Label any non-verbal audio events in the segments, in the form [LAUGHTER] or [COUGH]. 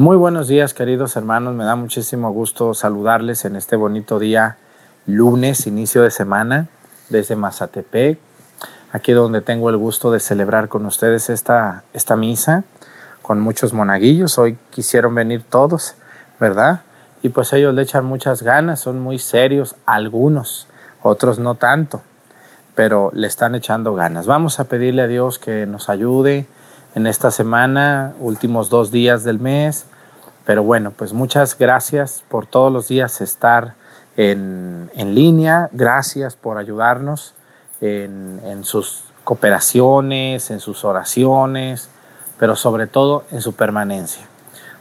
Muy buenos días, queridos hermanos. Me da muchísimo gusto saludarles en este bonito día, lunes, inicio de semana, desde Mazatepec, aquí donde tengo el gusto de celebrar con ustedes esta, esta misa, con muchos monaguillos. Hoy quisieron venir todos, ¿verdad? Y pues ellos le echan muchas ganas, son muy serios, algunos, otros no tanto, pero le están echando ganas. Vamos a pedirle a Dios que nos ayude en esta semana, últimos dos días del mes. Pero bueno, pues muchas gracias por todos los días estar en, en línea. Gracias por ayudarnos en, en sus cooperaciones, en sus oraciones, pero sobre todo en su permanencia.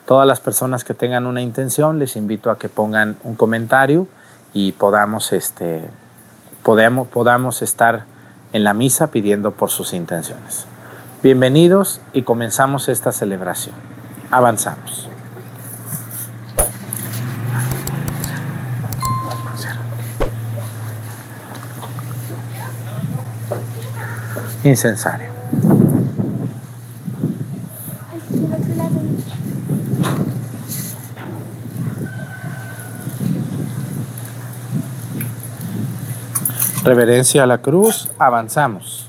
Todas las personas que tengan una intención, les invito a que pongan un comentario y podamos, este, podamos, podamos estar en la misa pidiendo por sus intenciones. Bienvenidos y comenzamos esta celebración. Avanzamos. Incensario. Reverencia a la cruz, avanzamos.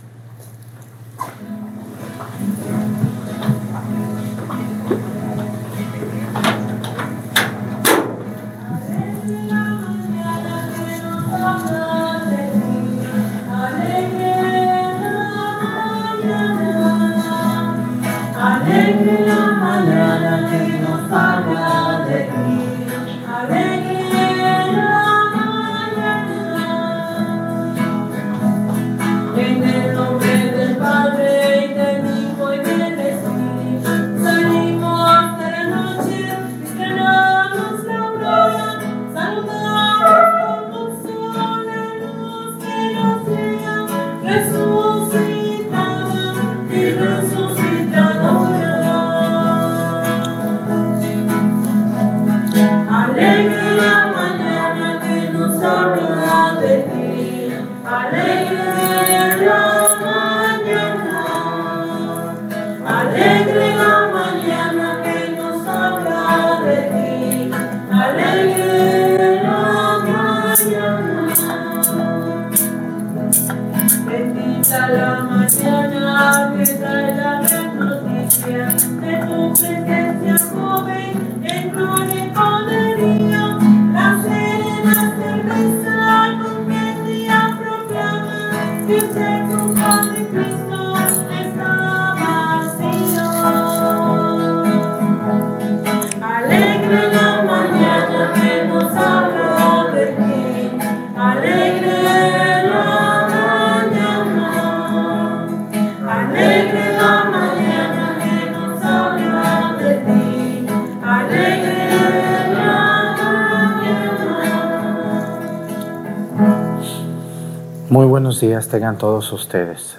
Tengan todos ustedes.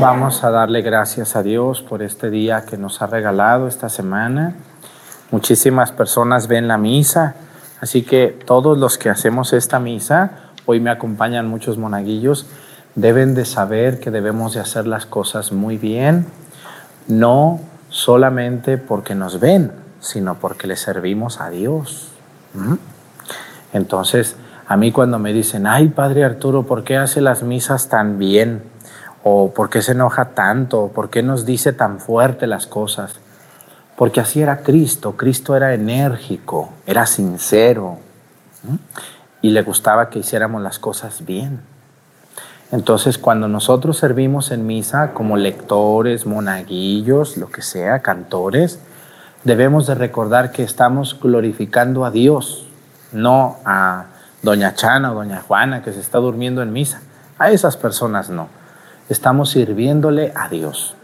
Vamos a darle gracias a Dios por este día que nos ha regalado esta semana. Muchísimas personas ven la misa, así que todos los que hacemos esta misa, hoy me acompañan muchos monaguillos, deben de saber que debemos de hacer las cosas muy bien, no solamente porque nos ven, sino porque le servimos a Dios. Entonces, a mí cuando me dicen, ay, Padre Arturo, ¿por qué hace las misas tan bien? ¿O por qué se enoja tanto? ¿Por qué nos dice tan fuerte las cosas? Porque así era Cristo. Cristo era enérgico, era sincero y le gustaba que hiciéramos las cosas bien. Entonces, cuando nosotros servimos en misa como lectores, monaguillos, lo que sea, cantores, debemos de recordar que estamos glorificando a Dios, no a doña Chana o doña Juana que se está durmiendo en misa. A esas personas no. Estamos sirviéndole a Dios.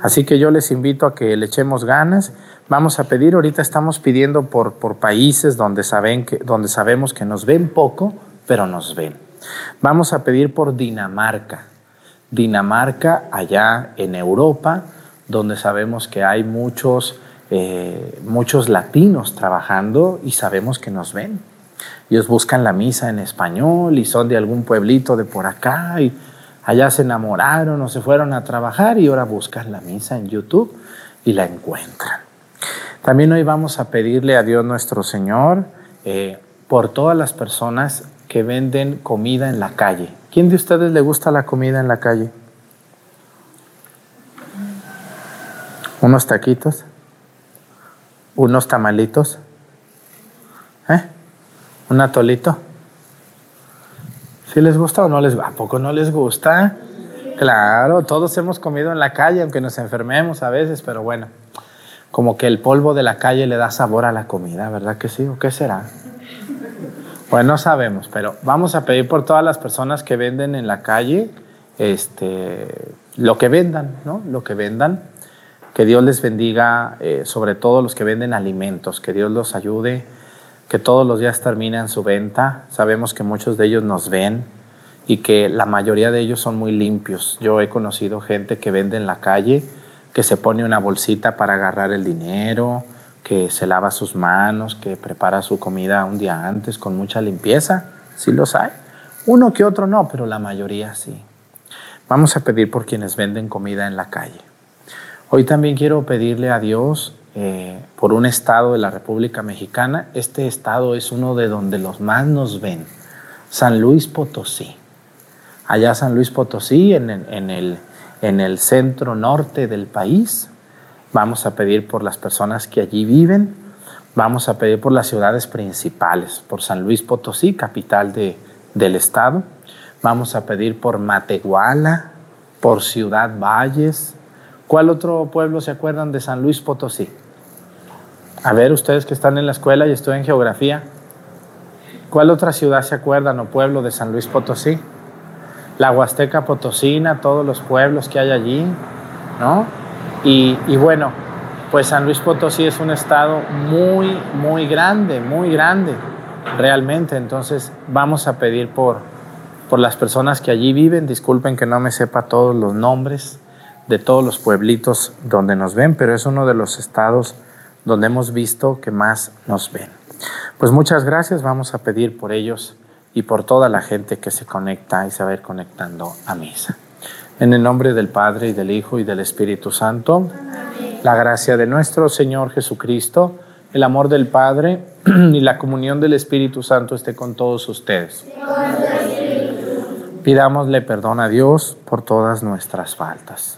Así que yo les invito a que le echemos ganas. Vamos a pedir, ahorita estamos pidiendo por, por países donde, saben que, donde sabemos que nos ven poco, pero nos ven. Vamos a pedir por Dinamarca. Dinamarca, allá en Europa, donde sabemos que hay muchos, eh, muchos latinos trabajando y sabemos que nos ven. Ellos buscan la misa en español y son de algún pueblito de por acá y allá se enamoraron o se fueron a trabajar y ahora buscan la misa en YouTube y la encuentran. También hoy vamos a pedirle a Dios nuestro Señor eh, por todas las personas que venden comida en la calle. ¿Quién de ustedes le gusta la comida en la calle? ¿Unos taquitos? ¿Unos tamalitos? ¿Un atolito? ¿Sí les gusta o no les gusta? ¿A poco no les gusta? Claro, todos hemos comido en la calle, aunque nos enfermemos a veces, pero bueno, como que el polvo de la calle le da sabor a la comida, ¿verdad que sí? ¿O qué será? Pues no sabemos, pero vamos a pedir por todas las personas que venden en la calle, este, lo que vendan, ¿no? Lo que vendan. Que Dios les bendiga, eh, sobre todo los que venden alimentos, que Dios los ayude, que todos los días terminen su venta. Sabemos que muchos de ellos nos ven y que la mayoría de ellos son muy limpios. Yo he conocido gente que vende en la calle, que se pone una bolsita para agarrar el dinero, que se lava sus manos, que prepara su comida un día antes con mucha limpieza. Sí los hay. Uno que otro no, pero la mayoría sí. Vamos a pedir por quienes venden comida en la calle. Hoy también quiero pedirle a Dios eh, por un estado de la República Mexicana. Este estado es uno de donde los más nos ven. San Luis Potosí. Allá San Luis Potosí, en, el, en el centro norte del país, Vamos a pedir por las personas que allí viven. Vamos a pedir por las ciudades principales, por San Luis Potosí, capital de, del estado. Vamos a pedir por Matehuala, por Ciudad Valles. ¿Cuál otro pueblo se acuerdan de San Luis Potosí? A ver, ustedes que están en la escuela y estudian geografía, ¿cuál otra ciudad se acuerdan o pueblo de San Luis Potosí? La Huasteca Potosina, todos los pueblos que hay allí, ¿no? Y, bueno, pues San Luis Potosí es un estado muy, muy grande, muy grande, realmente. Entonces vamos a pedir por, por las personas que allí viven. Disculpen que no me sepa todos los nombres de todos los pueblitos donde nos ven, pero es uno de los estados donde hemos visto que más nos ven. Pues muchas gracias, vamos a pedir por ellos y por toda la gente que se conecta y se va a ir conectando a misa. En el nombre del Padre y del Hijo y del Espíritu Santo, la gracia de nuestro Señor Jesucristo, el amor del Padre [CLEARS THROAT] y la comunión del Espíritu Santo esté con todos ustedes. Pidámosle perdón a Dios por todas nuestras faltas.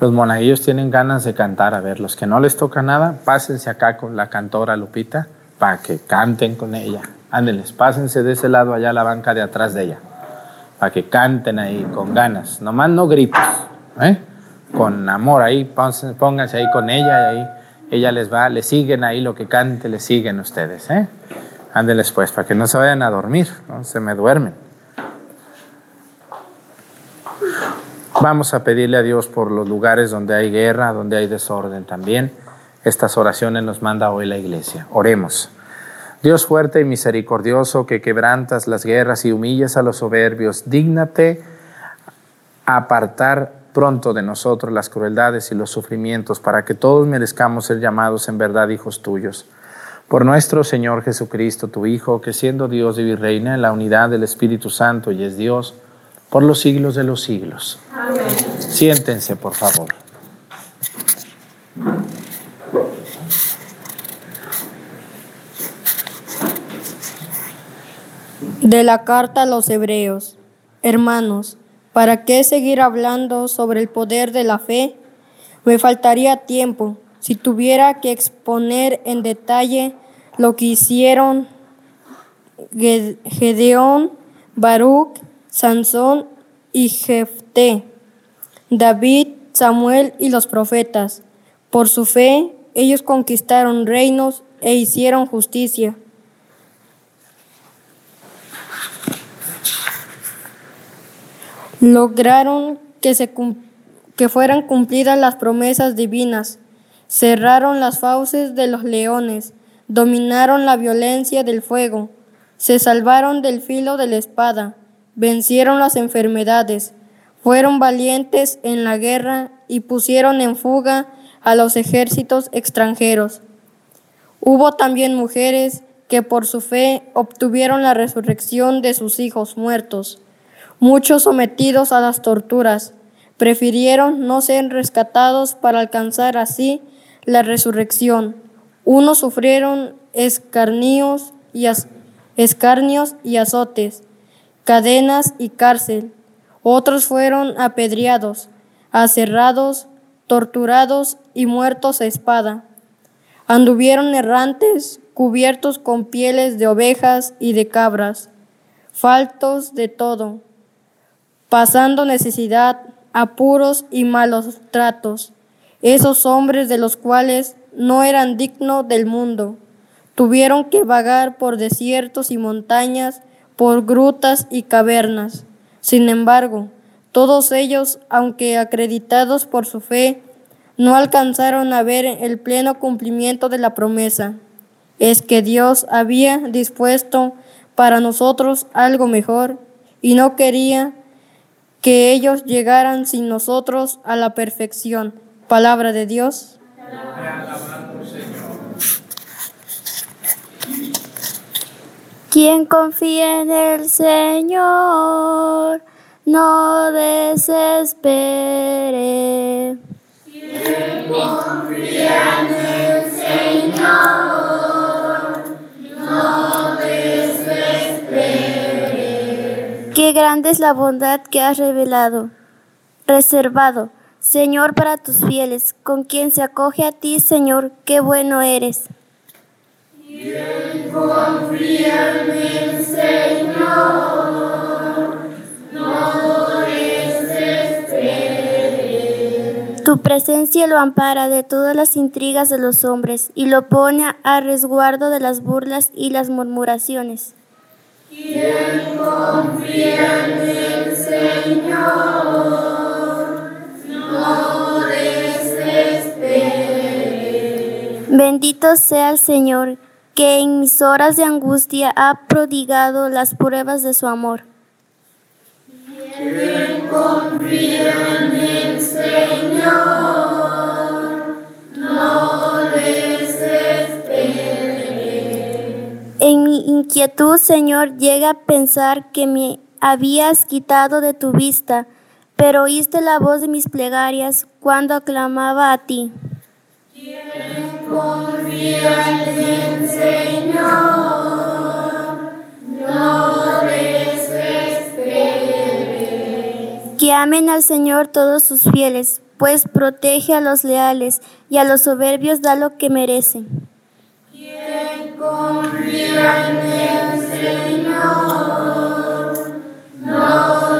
Los monaguillos tienen ganas de cantar. A ver, los que no les toca nada, pásense acá con la cantora Lupita para que canten con ella. Ándeles, pásense de ese lado allá a la banca de atrás de ella. Para que canten ahí con ganas. Nomás no gritos, ¿eh? Con amor ahí, pónganse ahí con ella y ahí ella les va, le siguen ahí lo que cante, le siguen ustedes, ¿eh? Ándeles pues, para que no se vayan a dormir, no se me duermen. Vamos a pedirle a Dios por los lugares donde hay guerra, donde hay desorden también. Estas oraciones nos manda hoy la iglesia. Oremos. Dios fuerte y misericordioso, que quebrantas las guerras y humillas a los soberbios, dígnate apartar pronto de nosotros las crueldades y los sufrimientos, para que todos merezcamos ser llamados en verdad hijos tuyos. Por nuestro Señor Jesucristo, tu Hijo, que siendo Dios y reina en la unidad del Espíritu Santo y es Dios, por los siglos de los siglos. Amén. Siéntense, por favor. De la carta a los hebreos. Hermanos, ¿para qué seguir hablando sobre el poder de la fe? Me faltaría tiempo si tuviera que exponer en detalle lo que hicieron Gedeón, Baruch, Sansón y Jefté, David, Samuel y los profetas. Por su fe, ellos conquistaron reinos e hicieron justicia. Lograron que, se, que fueran cumplidas las promesas divinas, cerraron las fauces de los leones, dominaron la violencia del fuego, se salvaron del filo de la espada, vencieron las enfermedades, fueron valientes en la guerra y pusieron en fuga a los ejércitos extranjeros. Hubo también mujeres que por su fe obtuvieron la resurrección de sus hijos muertos. Muchos sometidos a las torturas prefirieron no ser rescatados para alcanzar así la resurrección. Unos sufrieron escarnios y, escarnios y azotes, cadenas y cárcel. Otros fueron apedreados, aserrados, torturados y muertos a espada. Anduvieron errantes, cubiertos con pieles de ovejas y de cabras, faltos de todo pasando necesidad, apuros y malos tratos. Esos hombres de los cuales no eran dignos del mundo, tuvieron que vagar por desiertos y montañas, por grutas y cavernas. Sin embargo, todos ellos, aunque acreditados por su fe, no alcanzaron a ver el pleno cumplimiento de la promesa. Es que Dios había dispuesto para nosotros algo mejor y no quería que ellos llegaran sin nosotros a la perfección. Palabra de Dios. Quien confía en el Señor, no desespere. Quien confía en el Señor, no desespere. Qué grande es la bondad que has revelado, reservado, Señor, para tus fieles, con quien se acoge a ti, Señor, qué bueno eres. Quien confía en el Señor, no. Tu presencia lo ampara de todas las intrigas de los hombres y lo pone a resguardo de las burlas y las murmuraciones. Quien confía en el Señor, no desespere. Bendito sea el Señor, que en mis horas de angustia ha prodigado las pruebas de su amor. Quien confía en Señor, no. En mi inquietud, Señor, llega a pensar que me habías quitado de tu vista, pero oíste la voz de mis plegarias cuando aclamaba a ti. Que amen al Señor todos sus fieles, pues protege a los leales y a los soberbios da lo que merecen. Confía en el Señor, no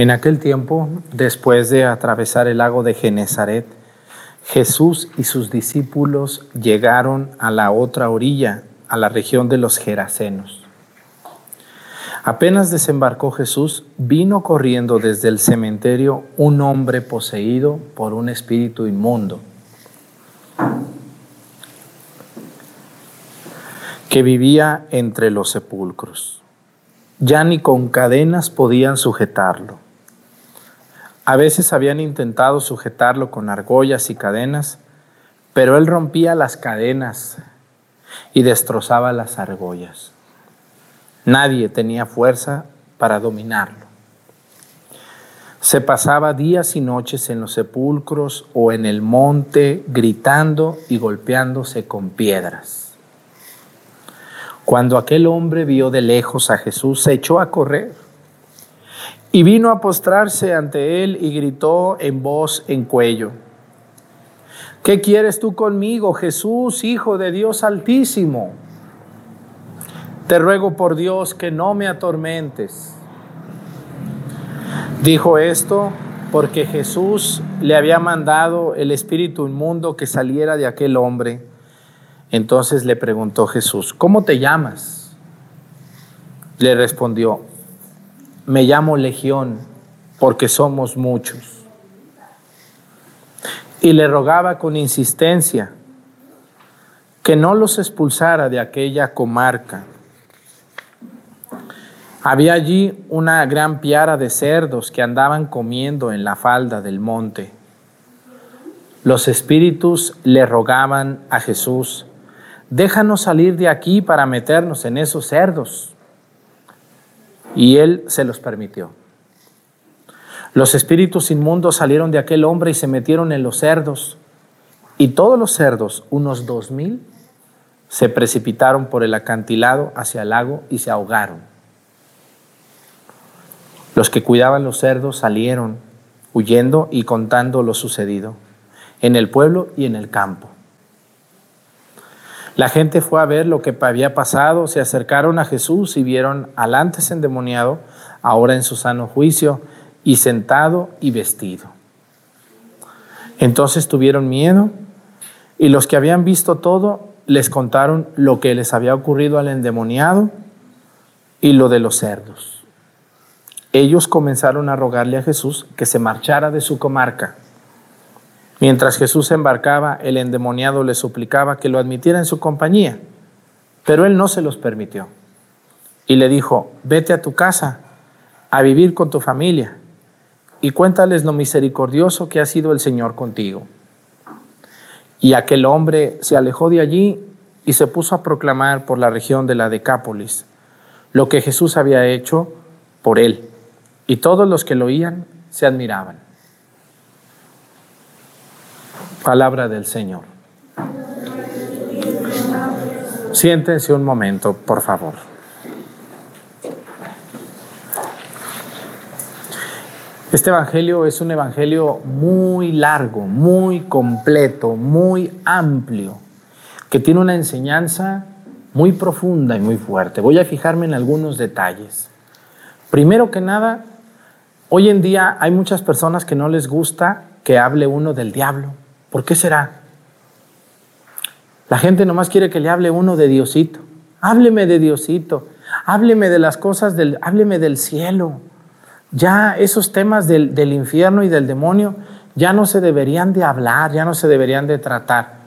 En aquel tiempo, después de atravesar el lago de Genezaret, Jesús y sus discípulos llegaron a la otra orilla, a la región de los Gerasenos. Apenas desembarcó Jesús, vino corriendo desde el cementerio un hombre poseído por un espíritu inmundo, que vivía entre los sepulcros. Ya ni con cadenas podían sujetarlo. A veces habían intentado sujetarlo con argollas y cadenas, pero él rompía las cadenas y destrozaba las argollas. Nadie tenía fuerza para dominarlo. Se pasaba días y noches en los sepulcros o en el monte gritando y golpeándose con piedras. Cuando aquel hombre vio de lejos a Jesús, se echó a correr y vino a postrarse ante él y gritó en voz en cuello. ¿Qué quieres tú conmigo, Jesús, Hijo de Dios Altísimo? Te ruego por Dios que no me atormentes. Dijo esto porque Jesús le había mandado el espíritu inmundo que saliera de aquel hombre. Entonces le preguntó Jesús, ¿cómo te llamas? Le respondió, me llamo Legión porque somos muchos. Y le rogaba con insistencia que no los expulsara de aquella comarca. Había allí una gran piara de cerdos que andaban comiendo en la falda del monte. Los espíritus le rogaban a Jesús, déjanos salir de aquí para meternos en esos cerdos. Y él se los permitió. Los espíritus inmundos salieron de aquel hombre y se metieron en los cerdos. Y todos los cerdos, unos dos mil, se precipitaron por el acantilado hacia el lago y se ahogaron. Los que cuidaban los cerdos salieron huyendo y contando lo sucedido en el pueblo y en el campo. La gente fue a ver lo que había pasado, se acercaron a Jesús y vieron al antes endemoniado, ahora en su sano juicio, y sentado y vestido. Entonces tuvieron miedo y los que habían visto todo les contaron lo que les había ocurrido al endemoniado y lo de los cerdos. Ellos comenzaron a rogarle a Jesús que se marchara de su comarca Mientras Jesús embarcaba, el endemoniado le suplicaba que lo admitiera en su compañía, pero él no se los permitió. Y le dijo, vete a tu casa, a vivir con tu familia, y cuéntales lo misericordioso que ha sido el Señor contigo. Y aquel hombre se alejó de allí y se puso a proclamar por la región de la Decápolis lo que Jesús había hecho por él. Y todos los que lo oían se admiraban. Palabra del Señor. Siéntense un momento, por favor. Este Evangelio es un Evangelio muy largo, muy completo, muy amplio, que tiene una enseñanza muy profunda y muy fuerte. Voy a fijarme en algunos detalles. Primero que nada, Hoy en día hay muchas personas que no les gusta que hable uno del diablo. ¿Por qué será? La gente nomás quiere que le hable uno de Diosito. Hábleme de Diosito. Hábleme de las cosas del, hábleme del cielo. Ya esos temas del, del infierno y del demonio ya no se deberían de hablar, ya no se deberían de tratar.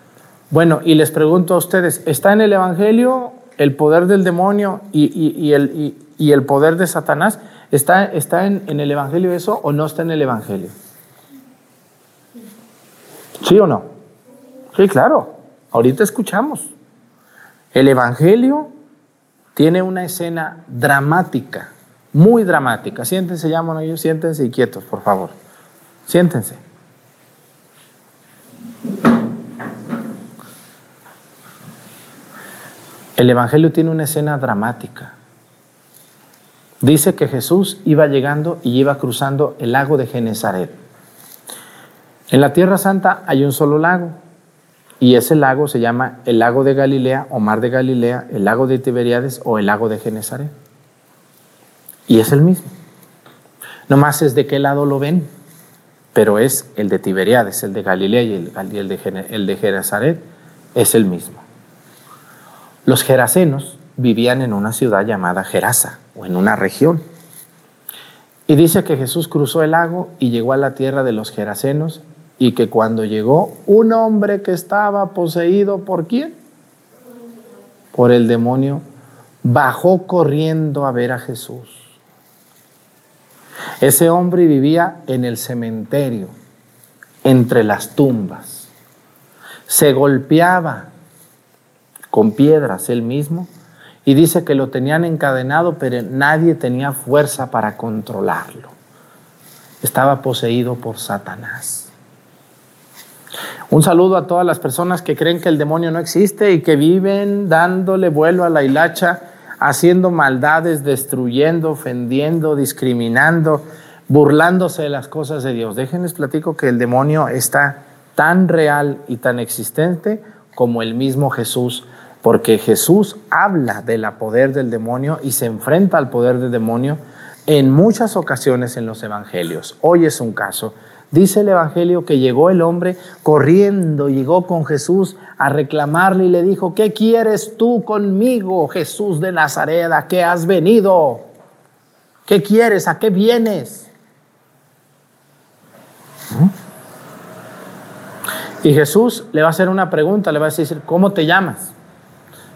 Bueno, y les pregunto a ustedes, ¿está en el Evangelio el poder del demonio y, el, y el, poder de Satanás? ¿Está, está en, en, el Evangelio eso o no está en el Evangelio? ¿Sí o no? Sí, claro. Ahorita escuchamos. El Evangelio tiene una escena dramática, muy dramática. Siéntense, llaman ellos, siéntense y quietos, por favor. Siéntense. El Evangelio tiene una escena dramática. Dice que Jesús iba llegando y iba cruzando el lago de Genezaret. En la Tierra Santa hay un solo lago y ese lago se llama el lago de Galilea o mar de Galilea, el lago de Tiberiades o el lago de Genezaret. Y es el mismo. Nomás es de qué lado lo ven, pero es el de Tiberiades, el de Galilea y el, de, el de Genezaret es el mismo. Los gerasenos vivían en una ciudad llamada Gerasa o en una región. Y dice que Jesús cruzó el lago y llegó a la tierra de los gerasenos y que cuando llegó un hombre que estaba poseído por quién? Por el demonio, bajó corriendo a ver a Jesús. Ese hombre vivía en el cementerio, entre las tumbas. Se golpeaba con piedras él mismo y dice que lo tenían encadenado, pero nadie tenía fuerza para controlarlo. Estaba poseído por Satanás. Un saludo a todas las personas que creen que el demonio no existe y que viven dándole vuelo a la hilacha, haciendo maldades, destruyendo, ofendiendo, discriminando, burlándose de las cosas de Dios. Déjenles platico que el demonio está tan real y tan existente como el mismo Jesús porque Jesús habla de la poder del demonio y se enfrenta al poder del demonio en muchas ocasiones en los evangelios. Hoy es un caso. Dice el evangelio que llegó el hombre corriendo, llegó con Jesús a reclamarle y le dijo, ¿qué quieres tú conmigo, Jesús de Nazaret? ¿A qué has venido? ¿Qué quieres? ¿A qué vienes? Y Jesús le va a hacer una pregunta, le va a decir, ¿cómo te llamas?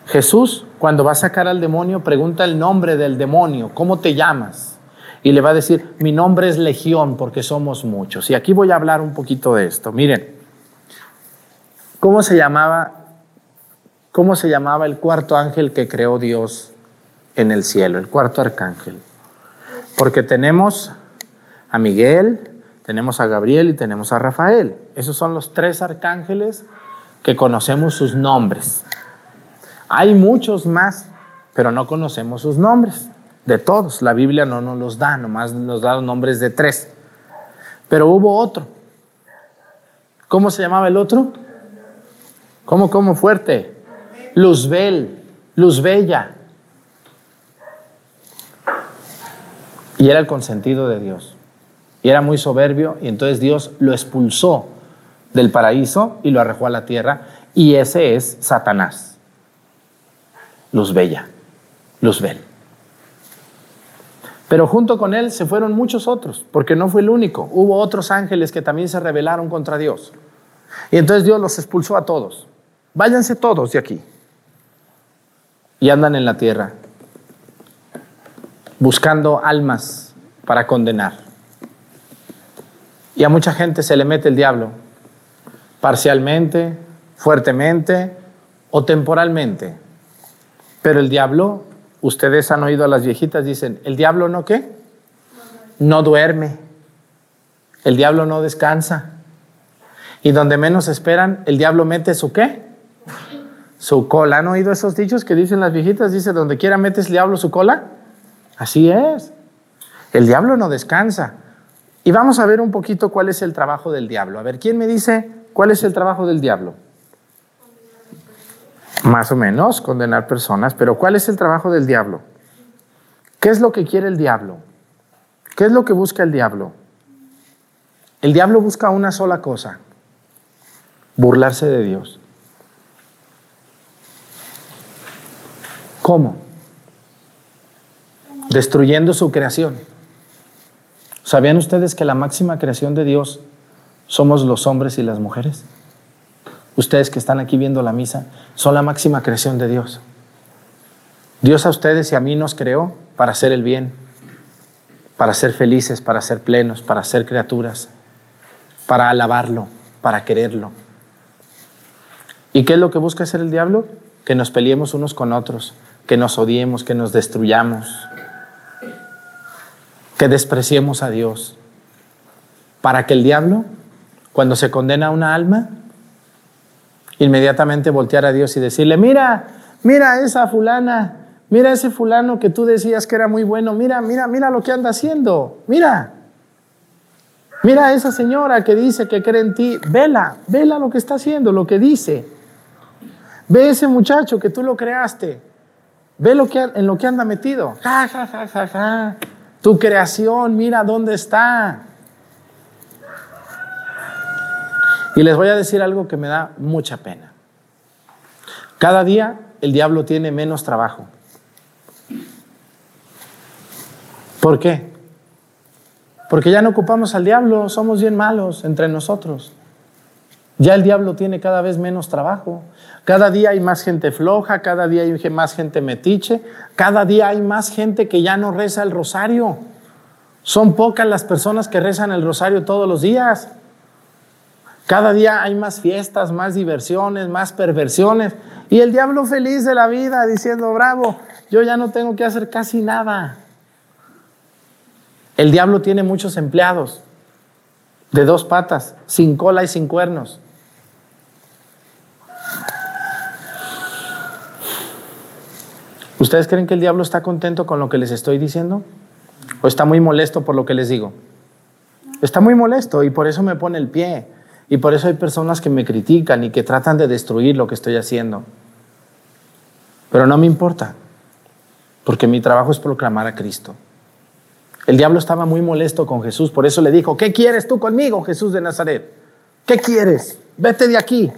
Jesús, cuando va a sacar al demonio, pregunta el nombre del demonio, ¿cómo te llamas? Y le va a decir, mi nombre es Legión porque somos muchos. Y aquí voy a hablar un poquito de esto. Miren, ¿cómo se llamaba, cómo se llamaba el cuarto ángel que creó Dios en el cielo, el cuarto arcángel? Porque tenemos a Miguel, tenemos a Gabriel y tenemos a Rafael. Esos son los tres arcángeles que conocemos sus nombres. Hay muchos más, pero no conocemos sus nombres. De todos, la Biblia no nos los da, nomás nos da los nombres de tres. Pero hubo otro. ¿Cómo se llamaba el otro? ¿Cómo, cómo fuerte? Luzbel, Luzbella. Y era el consentido de Dios. Y era muy soberbio y entonces Dios lo expulsó del paraíso y lo arrojó a la tierra. Y ese es Satanás. Luz Bella, Luzbel. Pero junto con él se fueron muchos otros, porque no fue el único. Hubo otros ángeles que también se rebelaron contra Dios. Y entonces Dios los expulsó a todos. Váyanse todos de aquí. Y andan en la tierra, buscando almas para condenar. Y a mucha gente se le mete el diablo, parcialmente, fuertemente o temporalmente. Pero el diablo, ustedes han oído a las viejitas, dicen, ¿el diablo no qué? No duerme. El diablo no descansa. Y donde menos esperan, el diablo mete su qué? Su cola. ¿Han oído esos dichos que dicen las viejitas? Dice, donde quiera metes el diablo su cola. Así es. El diablo no descansa. Y vamos a ver un poquito cuál es el trabajo del diablo. A ver, ¿quién me dice cuál es el trabajo del diablo? Más o menos, condenar personas. Pero ¿cuál es el trabajo del diablo? ¿Qué es lo que quiere el diablo? ¿Qué es lo que busca el diablo? El diablo busca una sola cosa, burlarse de Dios. ¿Cómo? Destruyendo su creación. ¿Sabían ustedes que la máxima creación de Dios somos los hombres y las mujeres? Ustedes que están aquí viendo la misa, son la máxima creación de Dios. Dios a ustedes y a mí nos creó para hacer el bien, para ser felices, para ser plenos, para ser criaturas, para alabarlo, para quererlo. ¿Y qué es lo que busca hacer el diablo? Que nos peleemos unos con otros, que nos odiemos, que nos destruyamos, que despreciemos a Dios, para que el diablo, cuando se condena a una alma, inmediatamente voltear a Dios y decirle, mira, mira esa fulana, Mira ese fulano que tú decías que era muy bueno, mira, mira, mira lo que anda haciendo, mira. Mira a esa señora que dice que cree en ti, vela, vela lo que está haciendo, lo que dice. Ve ese muchacho que tú lo creaste, ve lo que, en lo que anda metido. Ja, ja, ja, ja, ja. Tu creación, mira dónde está. Y les voy a decir algo que me da mucha pena. Cada día el diablo tiene menos trabajo. ¿Por qué? Porque ya no ocupamos al diablo, somos bien malos entre nosotros. Ya el diablo tiene cada vez menos trabajo. Cada día hay más gente floja, cada día hay más gente metiche, cada día hay más gente que ya no reza el rosario. Son pocas las personas que rezan el rosario todos los días. Cada día hay más fiestas, más diversiones, más perversiones. Y el diablo feliz de la vida diciendo, bravo, yo ya no tengo que hacer casi nada. El diablo tiene muchos empleados de dos patas, sin cola y sin cuernos. ¿Ustedes creen que el diablo está contento con lo que les estoy diciendo? ¿O está muy molesto por lo que les digo? Está muy molesto y por eso me pone el pie. Y por eso hay personas que me critican y que tratan de destruir lo que estoy haciendo. Pero no me importa, porque mi trabajo es proclamar a Cristo. El diablo estaba muy molesto con Jesús, por eso le dijo, ¿qué quieres tú conmigo, Jesús de Nazaret? ¿Qué quieres? Vete de aquí.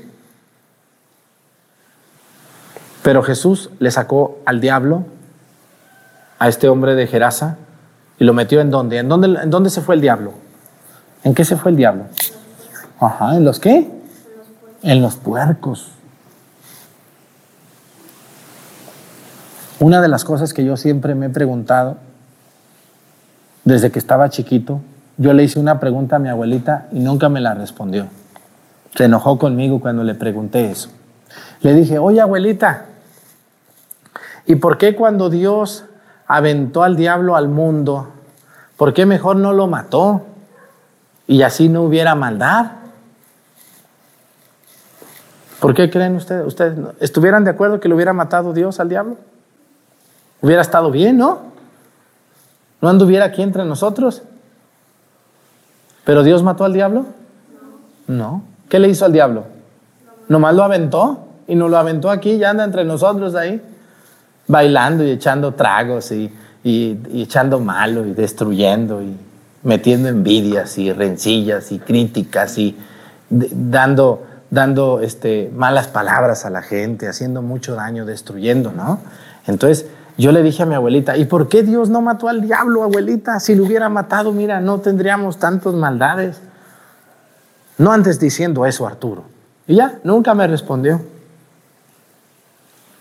Pero Jesús le sacó al diablo, a este hombre de Gerasa, y lo metió en dónde? ¿En dónde, en dónde se fue el diablo? ¿En qué se fue el diablo? Ajá, ¿en los qué? En los puercos. Una de las cosas que yo siempre me he preguntado desde que estaba chiquito, yo le hice una pregunta a mi abuelita y nunca me la respondió. Se enojó conmigo cuando le pregunté eso. Le dije, oye abuelita, ¿y por qué cuando Dios aventó al diablo al mundo, por qué mejor no lo mató y así no hubiera maldad? ¿Por qué creen ustedes? ¿Ustedes estuvieran de acuerdo que lo hubiera matado Dios al diablo? Hubiera estado bien, ¿no? ¿No anduviera aquí entre nosotros? ¿Pero Dios mató al diablo? No. ¿Qué le hizo al diablo? Nomás lo aventó y nos lo aventó aquí y anda entre nosotros ahí, bailando y echando tragos y, echando malo y destruyendo y metiendo envidias y rencillas y críticas y dando, dando este, malas palabras a la gente, haciendo mucho daño, destruyendo, ¿no? Entonces, yo le dije a mi abuelita, ¿y por qué Dios no mató al diablo, abuelita? Si lo hubiera matado, mira, no tendríamos tantas maldades. No antes diciendo eso, Arturo. Y ya, nunca me respondió.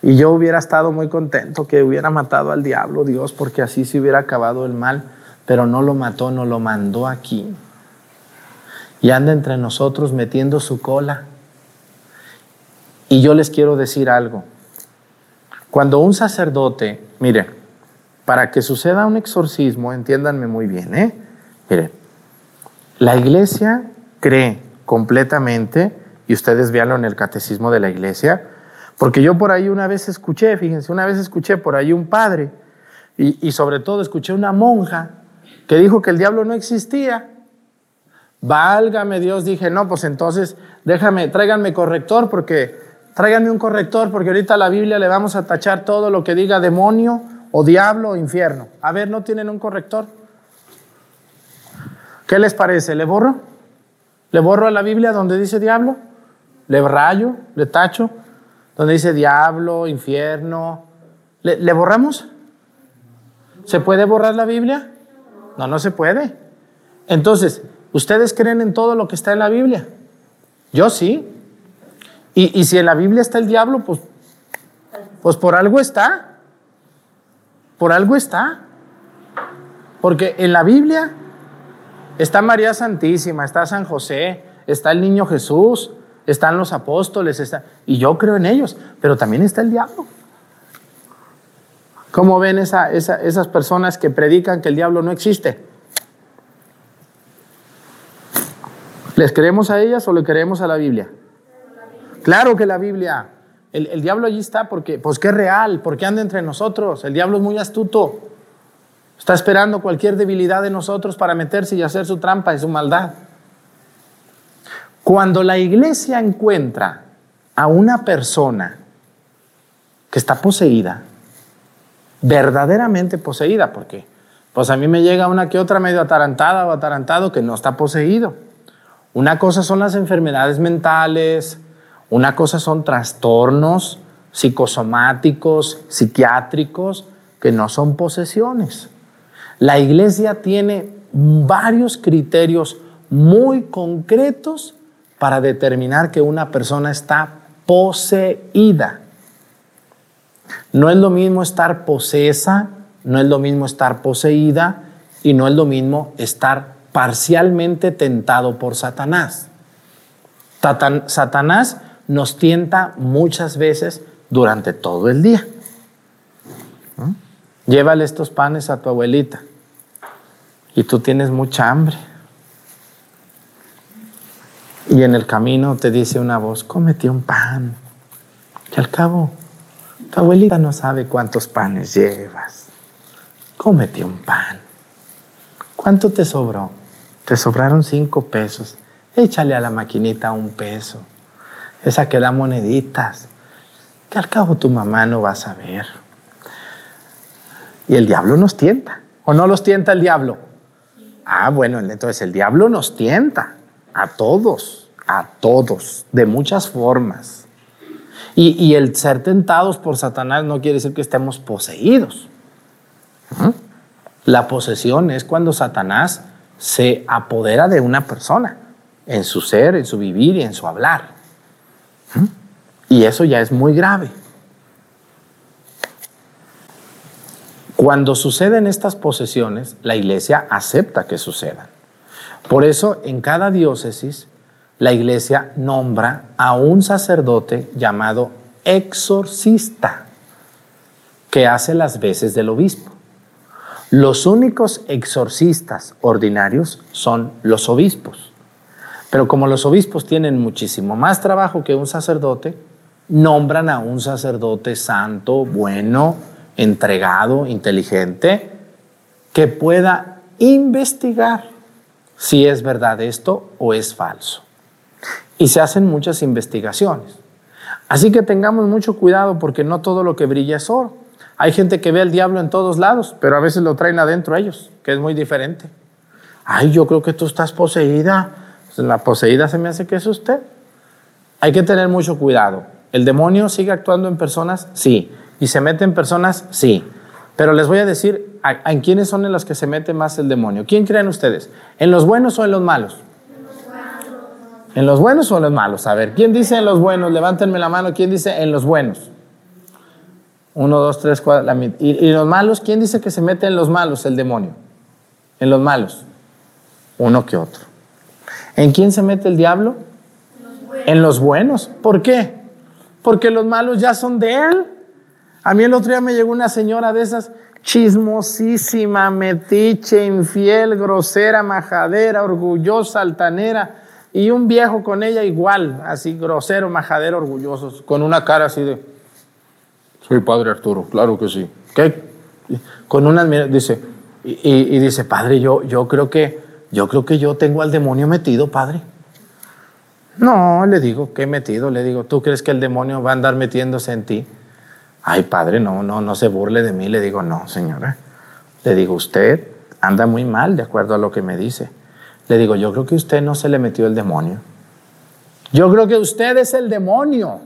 Y yo hubiera estado muy contento que hubiera matado al diablo, Dios, porque así se hubiera acabado el mal, pero no lo mató, no lo mandó aquí. Y anda entre nosotros metiendo su cola. Y yo les quiero decir algo. Cuando un sacerdote, mire, para que suceda un exorcismo, entiéndanme muy bien, ¿eh? Mire, la iglesia cree completamente, y ustedes véanlo en el catecismo de la iglesia, porque yo por ahí una vez escuché, fíjense, una vez escuché por ahí un padre, y, y sobre todo escuché una monja que dijo que el diablo no existía. Válgame Dios, dije, no, pues entonces déjame, tráiganme corrector porque Tráiganme un corrector porque ahorita a la Biblia le vamos a tachar todo lo que diga demonio o diablo o infierno. A ver, ¿no tienen un corrector? ¿Qué les parece? ¿Le borro? ¿Le borro a la Biblia donde dice diablo? ¿Le rayo? ¿Le tacho? Donde dice diablo, infierno. ¿Le, ¿Le borramos? ¿Se puede borrar la Biblia? No, no se puede. Entonces, ¿ustedes creen en todo lo que está en la Biblia? Yo sí. Y, si en la Biblia está el diablo, pues, pues por algo está. Por algo está. Porque en la Biblia está María Santísima, está San José, está el niño Jesús, están los apóstoles, y yo creo en ellos, pero también está el diablo. ¿Cómo ven esa, esas personas que predican que el diablo no existe? ¿Les creemos a ellas o le creemos a la Biblia? Claro que la Biblia. El, diablo allí está porque, pues que es real, porque anda entre nosotros. El diablo es muy astuto. Está esperando cualquier debilidad de nosotros para meterse y hacer su trampa y su maldad. Cuando la iglesia encuentra a una persona que está poseída, verdaderamente poseída, porque pues a mí me llega una que otra medio atarantada o atarantado que no está poseído. Una cosa son las enfermedades mentales, una cosa son trastornos psicosomáticos, psiquiátricos, que no son posesiones. La iglesia tiene varios criterios muy concretos para determinar que una persona está poseída. No es lo mismo estar posesa, no es lo mismo estar poseída y no es lo mismo estar parcialmente tentado por Satanás. Satanás nos tienta muchas veces durante todo el día. Llévale estos panes a tu abuelita y tú tienes mucha hambre. Y en el camino te dice una voz, cómete un pan. Y al cabo, tu abuelita no sabe cuántos panes llevas. Cómete un pan. ¿Cuánto te sobró? Te sobraron cinco pesos. Échale a la maquinita un peso. Esa que da moneditas. Que al cabo tu mamá no va a saber. Y el diablo nos tienta. ¿O no los tienta el diablo? Ah, bueno, entonces el diablo nos tienta. A todos. A todos. De muchas formas. Y, el ser tentados por Satanás no quiere decir que estemos poseídos. La posesión es cuando Satanás se apodera de una persona, en su ser, en su vivir y en su hablar. Y eso ya es muy grave. Cuando suceden estas posesiones, la iglesia acepta que sucedan. Por eso en cada diócesis la iglesia nombra a un sacerdote llamado exorcista que hace las veces del obispo. Los únicos exorcistas ordinarios son los obispos. Pero como los obispos tienen muchísimo más trabajo que un sacerdote, nombran a un sacerdote santo, bueno, entregado, inteligente, que pueda investigar si es verdad esto o es falso y se hacen muchas investigaciones. Así que tengamos mucho cuidado porque no todo lo que brilla es oro. Hay gente que ve al diablo en todos lados, pero a veces lo traen adentro ellos, que es muy diferente. Ay, yo creo que tú estás poseída. La poseída se me hace que es usted. Hay que tener mucho cuidado. ¿El demonio sigue actuando en personas? Sí. ¿Y se mete en personas? Sí. Pero les voy a decir en quiénes son en los que se mete más el demonio. ¿Quién creen ustedes? ¿En los buenos o en los malos? ¿En los buenos o en los malos? A ver, ¿quién dice en los buenos? Levántenme la mano. ¿Quién dice en los buenos? Uno, dos, tres, cuatro. La ¿Y, ¿Y los malos? ¿Quién dice que se mete en los malos el demonio? En los malos. Uno que otro. ¿En quién se mete el diablo? En los buenos. ¿Por qué? Porque los malos ya son de él. A mí el otro día me llegó una señora de esas chismosísima, metiche, infiel, grosera, majadera, orgullosa, altanera y un viejo con ella igual, así grosero, majadero, orgulloso, con una cara así de, soy padre Arturo, claro que sí. ¿Qué? Con una dice, y, dice, padre, yo, yo creo que, yo creo que yo tengo al demonio metido, padre. No, le digo, ¿qué metido? Le digo, ¿tú crees que el demonio va a andar metiéndose en ti? Ay, padre, no, no, no se burle de mí. Le digo, no, señora. Le digo, usted anda muy mal de acuerdo a lo que me dice. Le digo, yo creo que usted no se le metió el demonio. Yo creo que usted es el demonio.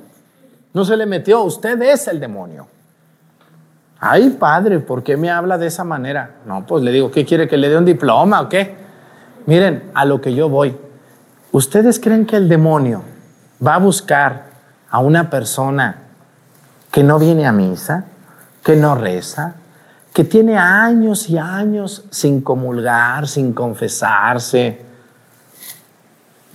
No se le metió, usted es el demonio. Ay, padre, ¿por qué me habla de esa manera? No, pues le digo, ¿qué quiere que le dé un diploma o qué? Miren, a lo que yo voy. ¿Ustedes creen que el demonio va a buscar a una persona que no viene a misa, que no reza, que tiene años y años sin comulgar, sin confesarse?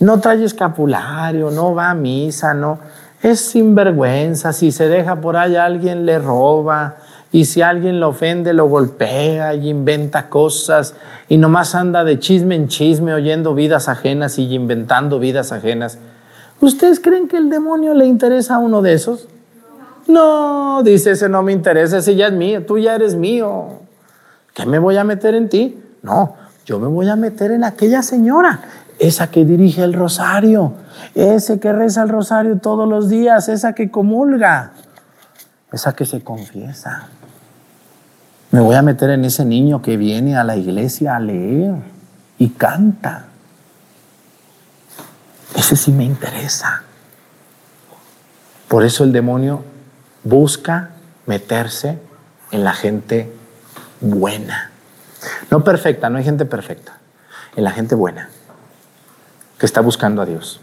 No trae escapulario, no va a misa, no. Es sinvergüenza. Si se deja por ahí, alguien le roba y si alguien lo ofende, lo golpea y inventa cosas y nomás anda de chisme en chisme oyendo vidas ajenas y inventando vidas ajenas. ¿Ustedes creen que el demonio le interesa a uno de esos? No, dice, ese no me interesa, ese ya es mío, tú ya eres mío. ¿Qué me voy a meter en ti? No, yo me voy a meter en aquella señora, esa que dirige el rosario, ese que reza el rosario todos los días, esa que comulga, esa que se confiesa. Me voy a meter en ese niño que viene a la iglesia a leer y canta. Ese sí me interesa. Por eso el demonio busca meterse en la gente buena. No perfecta, no hay gente perfecta. En la gente buena, que está buscando a Dios.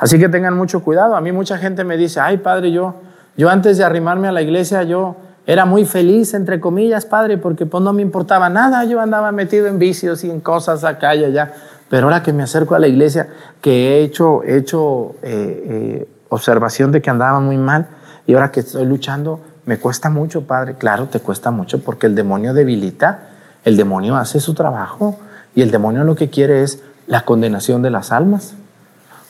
Así que tengan mucho cuidado. A mí mucha gente me dice, ay padre, yo, yo antes de arrimarme a la iglesia, yo era muy feliz, entre comillas, padre, porque pues no me importaba nada, yo andaba metido en vicios y en cosas acá y allá. Pero ahora que me acerco a la iglesia, que he hecho, hecho eh, eh, observación de que andaba muy mal, y ahora que estoy luchando, me cuesta mucho, padre. Claro, te cuesta mucho porque el demonio debilita, el demonio hace su trabajo y el demonio lo que quiere es la condenación de las almas.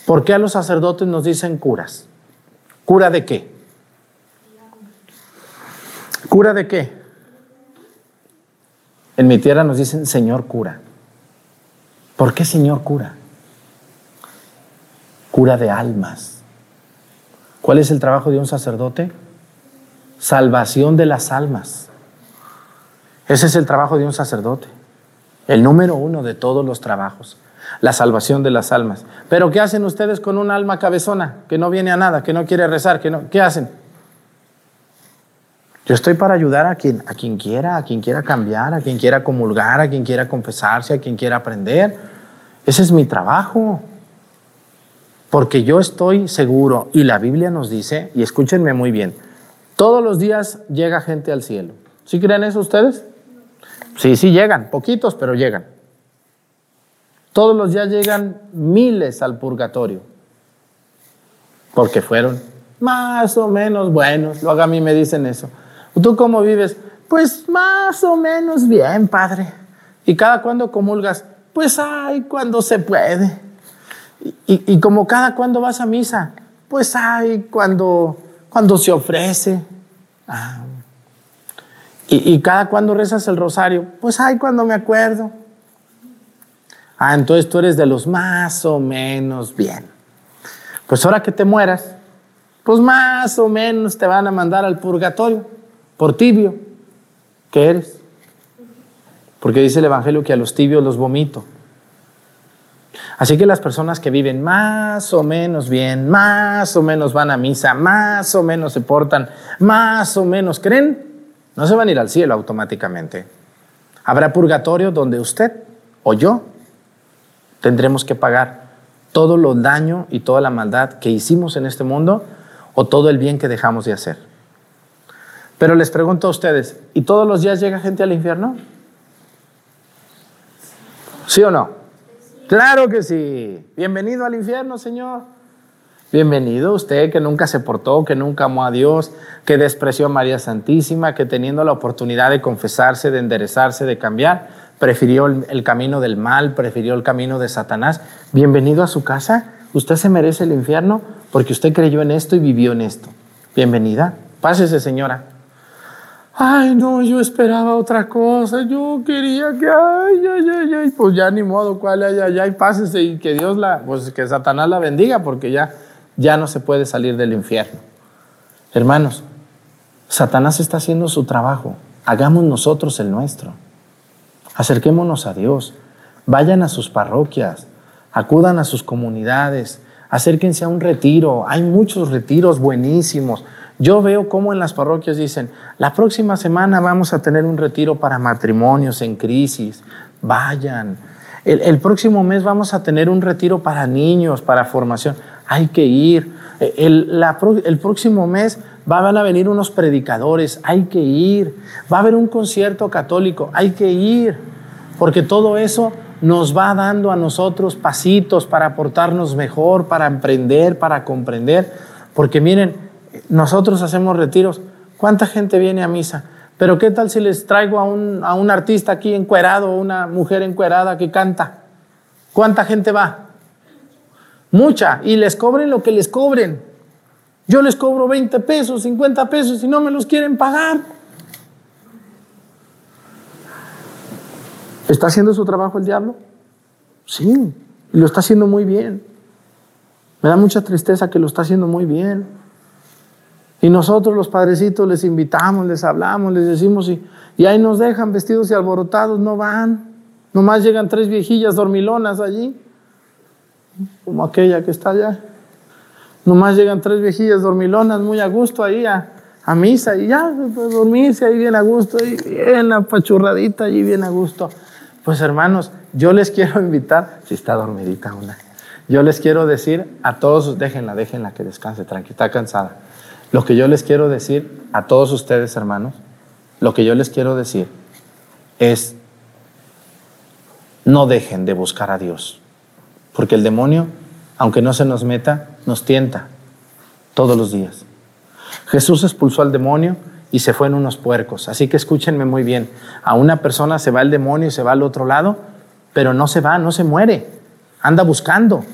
¿Por qué a los sacerdotes nos dicen curas? ¿Cura de qué? ¿Cura de qué? En mi tierra nos dicen Señor cura. ¿Por qué Señor cura? Cura de almas. ¿Cuál es el trabajo de un sacerdote? Salvación de las almas. Ese es el trabajo de un sacerdote. El número uno de todos los trabajos. La salvación de las almas. Pero ¿qué hacen ustedes con un alma cabezona que no viene a nada, que no quiere rezar? Que no, ¿Qué hacen? Yo estoy para ayudar a quien, a quien quiera, a quien quiera cambiar, a quien quiera comulgar, a quien quiera confesarse, a quien quiera aprender. Ese es mi trabajo. Porque yo estoy seguro, y la Biblia nos dice, y escúchenme muy bien, todos los días llega gente al cielo. ¿Sí creen eso ustedes? Sí, sí llegan, poquitos, pero llegan. Todos los días llegan miles al purgatorio, porque fueron más o menos buenos. Luego a mí me dicen eso. ¿Tú cómo vives? Pues más o menos bien, padre. ¿Y cada cuando comulgas? Pues ay, cuando se puede. Y, como cada cuando vas a misa? Pues ay, cuando, cuando se ofrece. Ah. Y, y, cada cuando rezas el rosario? Pues ay, cuando me acuerdo. Ah, entonces tú eres de los más o menos bien. Pues ahora que te mueras, pues más o menos te van a mandar al purgatorio por tibio que eres. Porque dice el Evangelio que a los tibios los vomito. Así que las personas que viven más o menos bien, más o menos van a misa, más o menos se portan, más o menos creen, no se van a ir al cielo automáticamente. Habrá purgatorio donde usted o yo tendremos que pagar todo lo daño y toda la maldad que hicimos en este mundo o todo el bien que dejamos de hacer. Pero les pregunto a ustedes, ¿y todos los días llega gente al infierno? ¿Sí o no? Claro que sí. Bienvenido al infierno, Señor. Bienvenido usted que nunca se portó, que nunca amó a Dios, que despreció a María Santísima, que teniendo la oportunidad de confesarse, de enderezarse, de cambiar, prefirió el, el camino del mal, prefirió el camino de Satanás. Bienvenido a su casa. Usted se merece el infierno porque usted creyó en esto y vivió en esto. Bienvenida. Pásese, señora. Ay, no, yo esperaba otra cosa. Yo quería que, ay, ay, ay, ay, pues ya ni modo, cuál, ay, ay, ay, pásese y que Dios la, pues que Satanás la bendiga, porque ya, ya no se puede salir del infierno. Hermanos, Satanás está haciendo su trabajo. Hagamos nosotros el nuestro. Acerquémonos a Dios. Vayan a sus parroquias, acudan a sus comunidades, acérquense a un retiro. Hay muchos retiros buenísimos. Yo veo cómo en las parroquias dicen, la próxima semana vamos a tener un retiro para matrimonios en crisis. Vayan. El, próximo mes vamos a tener un retiro para niños, para formación. Hay que ir. El, el próximo mes van a venir unos predicadores. Hay que ir. Va a haber un concierto católico. Hay que ir. Porque todo eso nos va dando a nosotros pasitos para portarnos mejor, para emprender, para comprender. Porque miren, nosotros hacemos retiros. ¿Cuánta gente viene a misa? Pero ¿qué tal si les traigo a un, a un artista aquí encuerado, una mujer encuerada que canta? ¿Cuánta gente va? Mucha. Y les cobren lo que les cobren. Yo les cobro 20 pesos, 50 pesos y no me los quieren pagar. ¿Está haciendo su trabajo el diablo? Sí, y lo está haciendo muy bien. Me da mucha tristeza que lo está haciendo muy bien. Y nosotros los padrecitos les invitamos, les hablamos, les decimos y, y ahí nos dejan vestidos y alborotados, no van. Nomás llegan tres viejillas dormilonas allí, como aquella que está allá. Nomás llegan tres viejillas dormilonas muy a gusto ahí a, a misa y ya, pues, dormirse ahí bien a gusto, ahí bien apachurradita, allí bien a gusto. Pues hermanos, yo les quiero [LAUGHS] invitar, si está dormidita una, yo les quiero decir a todos, déjenla, déjenla que descanse, tranquila, cansada. Lo que yo les quiero decir a todos ustedes, hermanos, lo que yo les quiero decir es, no dejen de buscar a Dios, porque el demonio, aunque no se nos meta, nos tienta todos los días. Jesús expulsó al demonio y se fue en unos puercos, así que escúchenme muy bien, a una persona se va el demonio y se va al otro lado, pero no se va, no se muere, anda buscando.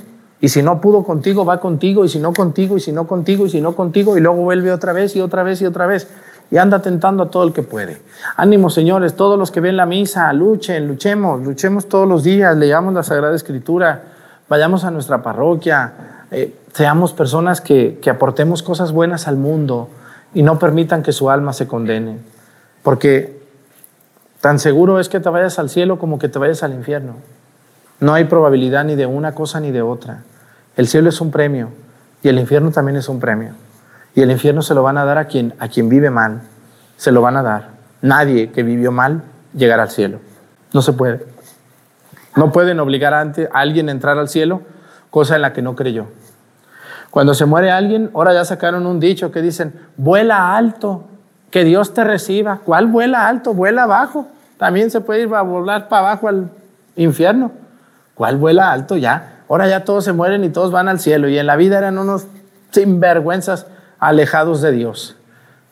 Y si no pudo contigo, va contigo, y si no contigo, y si no contigo, y si no contigo, y luego vuelve otra vez y otra vez y otra vez. Y anda tentando a todo el que puede. Ánimo, señores, todos los que ven la misa, luchen, luchemos, luchemos todos los días, leamos la Sagrada Escritura, vayamos a nuestra parroquia, eh, seamos personas que, que aportemos cosas buenas al mundo y no permitan que su alma se condene. Porque tan seguro es que te vayas al cielo como que te vayas al infierno. No hay probabilidad ni de una cosa ni de otra. El cielo es un premio y el infierno también es un premio. Y el infierno se lo van a dar a quien, a quien vive mal. Se lo van a dar. Nadie que vivió mal llegará al cielo. No se puede. No pueden obligar a, alguien a entrar al cielo, cosa en la que no creyó. Cuando se muere alguien, ahora ya sacaron un dicho que dicen, vuela alto, que Dios te reciba. ¿Cuál vuela alto? Vuela abajo. También se puede ir a volar para abajo al infierno. ¿Cuál vuela alto ya? Ahora ya todos se mueren y todos van al cielo y en la vida eran unos sinvergüenzas alejados de Dios.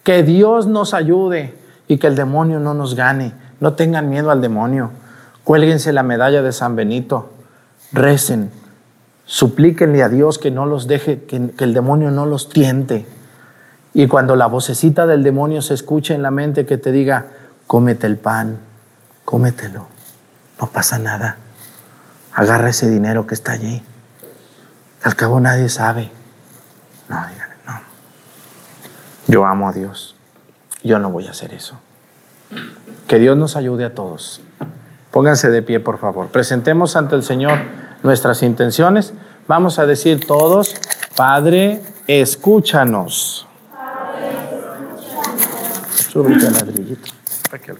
Que Dios nos ayude y que el demonio no nos gane. No tengan miedo al demonio. Cuélguense la medalla de San Benito. Recen. Suplíquenle a Dios que no los deje, que, que el demonio no los tiente. Y cuando la vocecita del demonio se escuche en la mente que te diga, cómete el pan, cómetelo, no pasa nada agarra ese dinero que está allí. Al cabo nadie sabe. No, dígale, no. Yo amo a Dios. Yo no voy a hacer eso. Que Dios nos ayude a todos. Pónganse de pie, por favor. Presentemos ante el Señor nuestras intenciones. Vamos a decir todos, Padre, escúchanos. Padre, escúchanos. Súbete al ladrillito para que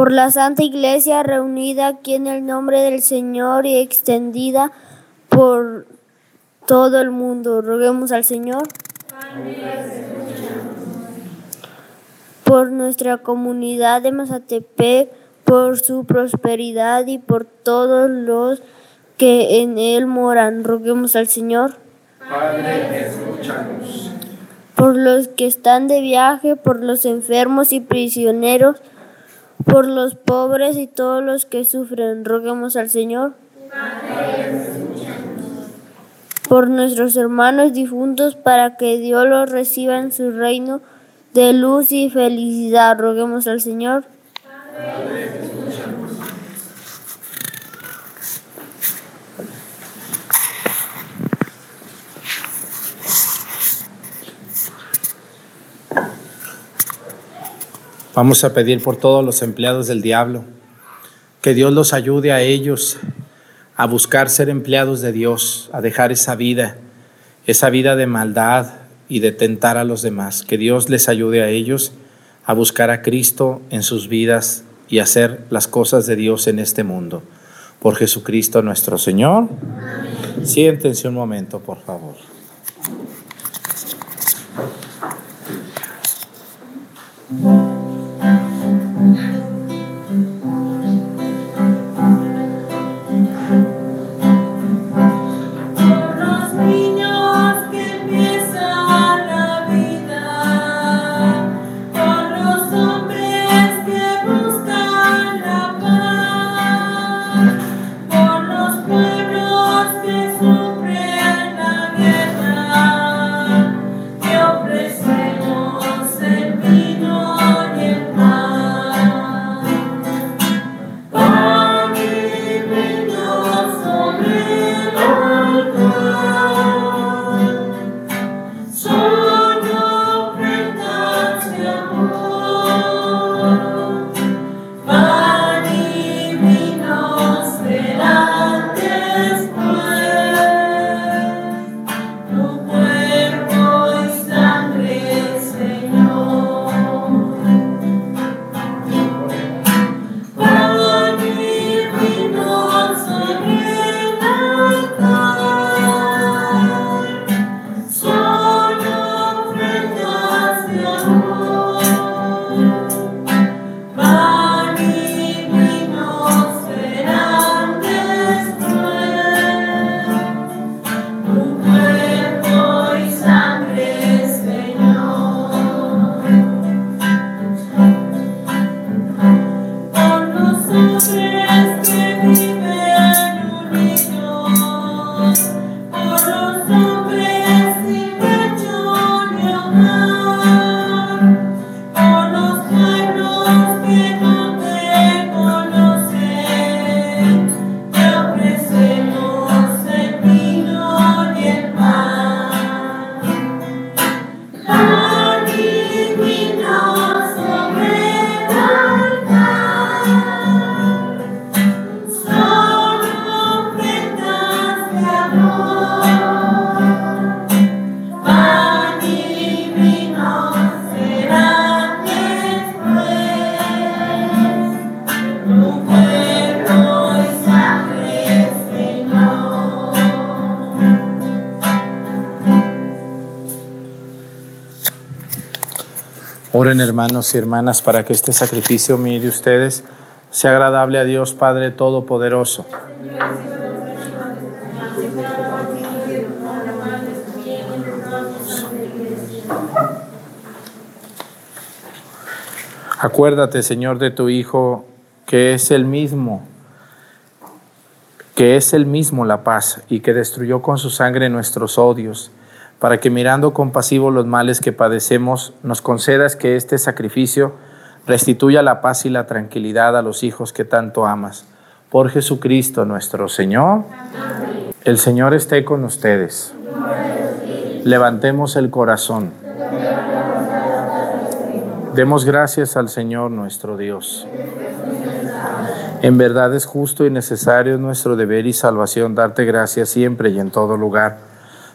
por la Santa Iglesia reunida aquí en el nombre del Señor y extendida por todo el mundo. Roguemos al Señor. Por nuestra comunidad de Mazatepec, por su prosperidad y por todos los que en él moran. Roguemos al Señor. Padre, escúchanos. Por los que están de viaje, por los enfermos y prisioneros, por los pobres y todos los que sufren, roguemos al Señor. Por nuestros hermanos difuntos, para que Dios los reciba en su reino de luz y felicidad, roguemos al Señor. Vamos a pedir por todos los empleados del diablo, que Dios los ayude a ellos a buscar ser empleados de Dios, a dejar esa vida, esa vida de maldad y de tentar a los demás. Que Dios les ayude a ellos a buscar a Cristo en sus vidas y hacer las cosas de Dios en este mundo. Por Jesucristo nuestro Señor. Siéntense un momento, por favor. Hermanos y hermanas para que este sacrificio mío de ustedes sea agradable a Dios Padre Todopoderoso. Acuérdate, Señor, de tu Hijo, que es el mismo, que es el mismo la paz y que destruyó con su sangre nuestros odios para que mirando compasivo los males que padecemos, nos concedas que este sacrificio restituya la paz y la tranquilidad a los hijos que tanto amas. Por Jesucristo nuestro Señor. El Señor esté con ustedes. Levantemos el corazón. Demos gracias al Señor nuestro Dios. En verdad es justo y necesario nuestro deber y salvación darte gracias siempre y en todo lugar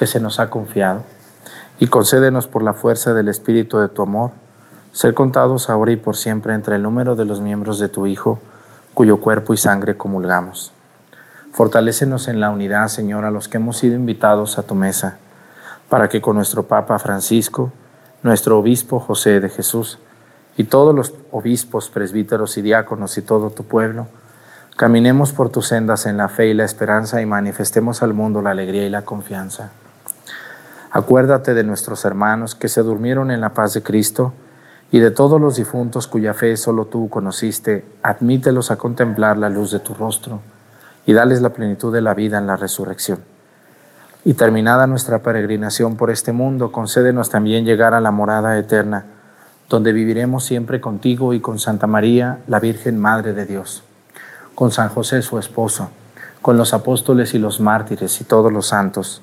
que se nos ha confiado, y concédenos por la fuerza del Espíritu de tu amor, ser contados ahora y por siempre entre el número de los miembros de tu Hijo, cuyo cuerpo y sangre comulgamos. Fortalécenos en la unidad, Señor, a los que hemos sido invitados a tu mesa, para que con nuestro Papa Francisco, nuestro Obispo José de Jesús, y todos los obispos, presbíteros y diáconos y todo tu pueblo, caminemos por tus sendas en la fe y la esperanza y manifestemos al mundo la alegría y la confianza. Acuérdate de nuestros hermanos que se durmieron en la paz de Cristo, y de todos los difuntos cuya fe solo tú conociste, admítelos a contemplar la luz de tu rostro y dales la plenitud de la vida en la resurrección. Y terminada nuestra peregrinación por este mundo, concédenos también llegar a la morada eterna, donde viviremos siempre contigo y con Santa María, la Virgen Madre de Dios, con San José su esposo, con los apóstoles y los mártires y todos los santos.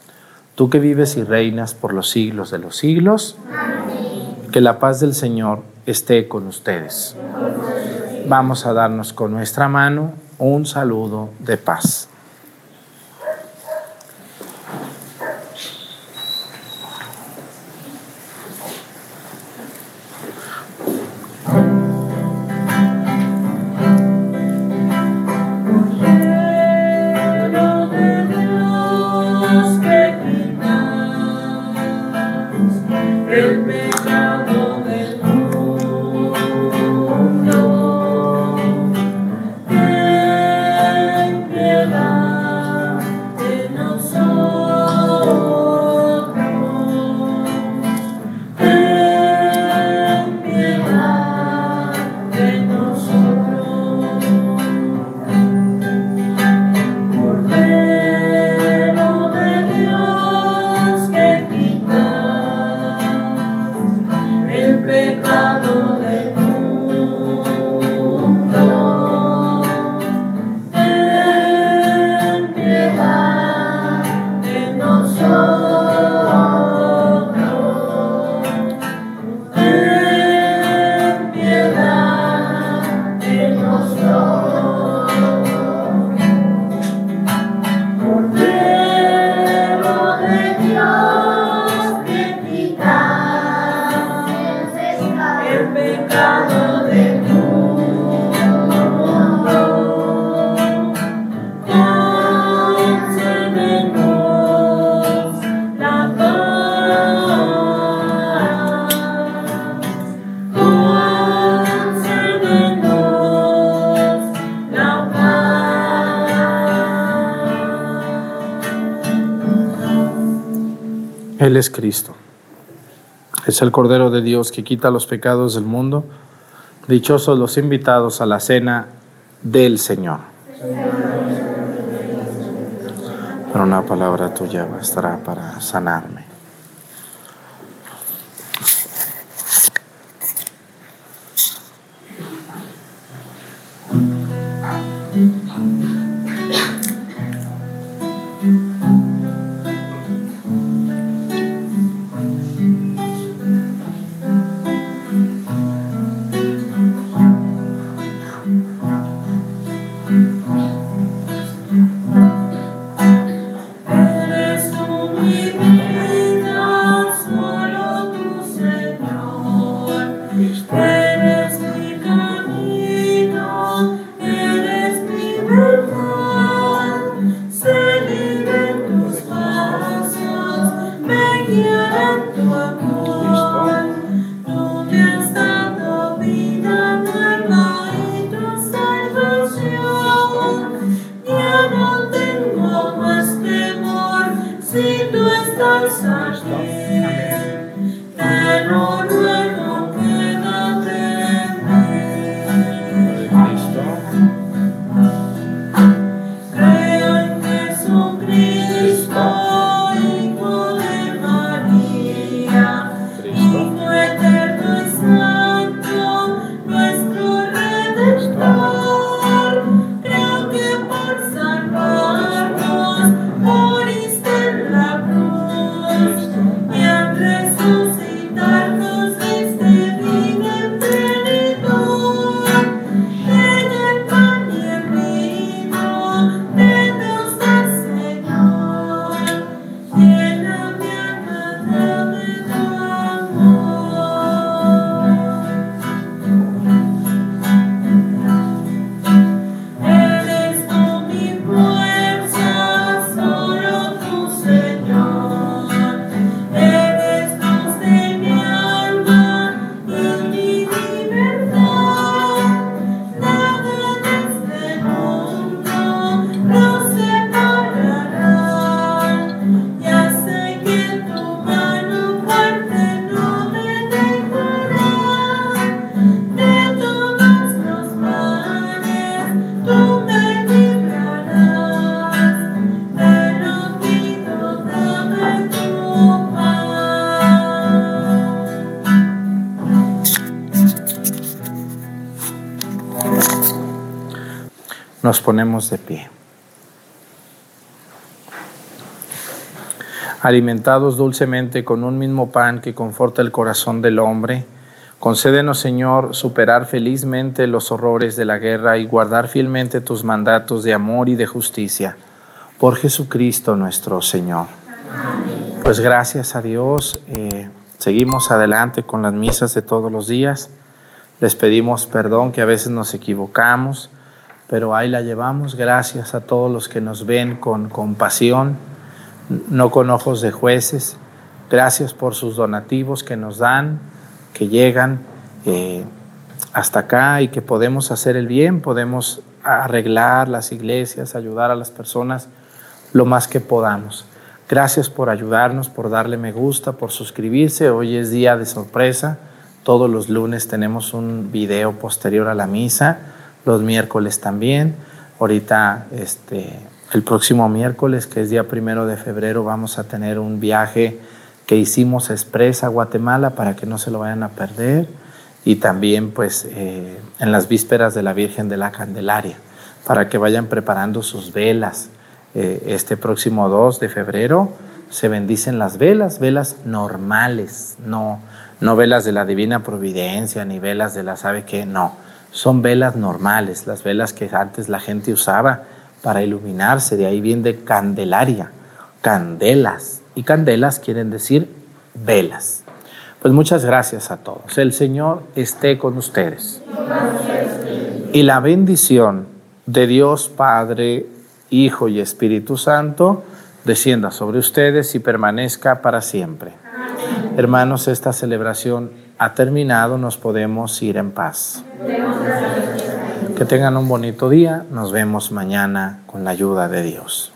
Tú que vives y reinas por los siglos de los siglos, que la paz del Señor esté con ustedes. Vamos a darnos con nuestra mano un saludo de paz. Es Cristo. Es el Cordero de Dios que quita los pecados del mundo. Dichosos los invitados a la cena del Señor. Pero una palabra tuya bastará para sanarme. Nos ponemos de pie. Alimentados dulcemente con un mismo pan que conforta el corazón del hombre, concédenos, Señor, superar felizmente los horrores de la guerra y guardar fielmente tus mandatos de amor y de justicia. Por Jesucristo nuestro Señor. Pues gracias a Dios, eh, seguimos adelante con las misas de todos los días. Les pedimos perdón que a veces nos equivocamos pero ahí la llevamos. Gracias a todos los que nos ven con compasión, no con ojos de jueces. Gracias por sus donativos que nos dan, que llegan eh, hasta acá y que podemos hacer el bien, podemos arreglar las iglesias, ayudar a las personas lo más que podamos. Gracias por ayudarnos, por darle me gusta, por suscribirse. Hoy es día de sorpresa. Todos los lunes tenemos un video posterior a la misa los miércoles también. Ahorita, este, el próximo miércoles, que es día primero de febrero, vamos a tener un viaje que hicimos expresa a Guatemala para que no se lo vayan a perder. Y también, pues, eh, en las vísperas de la Virgen de la Candelaria, para que vayan preparando sus velas. Eh, este próximo 2 de febrero se bendicen las velas, velas normales, no, no velas de la Divina Providencia, ni velas de la sabe qué, no son velas normales, las velas que antes la gente usaba para iluminarse, de ahí viene de candelaria, candelas. Y candelas quieren decir velas. Pues muchas gracias a todos. El Señor esté con ustedes. Y la bendición de Dios Padre, Hijo y Espíritu Santo descienda sobre ustedes y permanezca para siempre. Hermanos, esta celebración ha terminado, nos podemos ir en paz. Que tengan un bonito día, nos vemos mañana con la ayuda de Dios.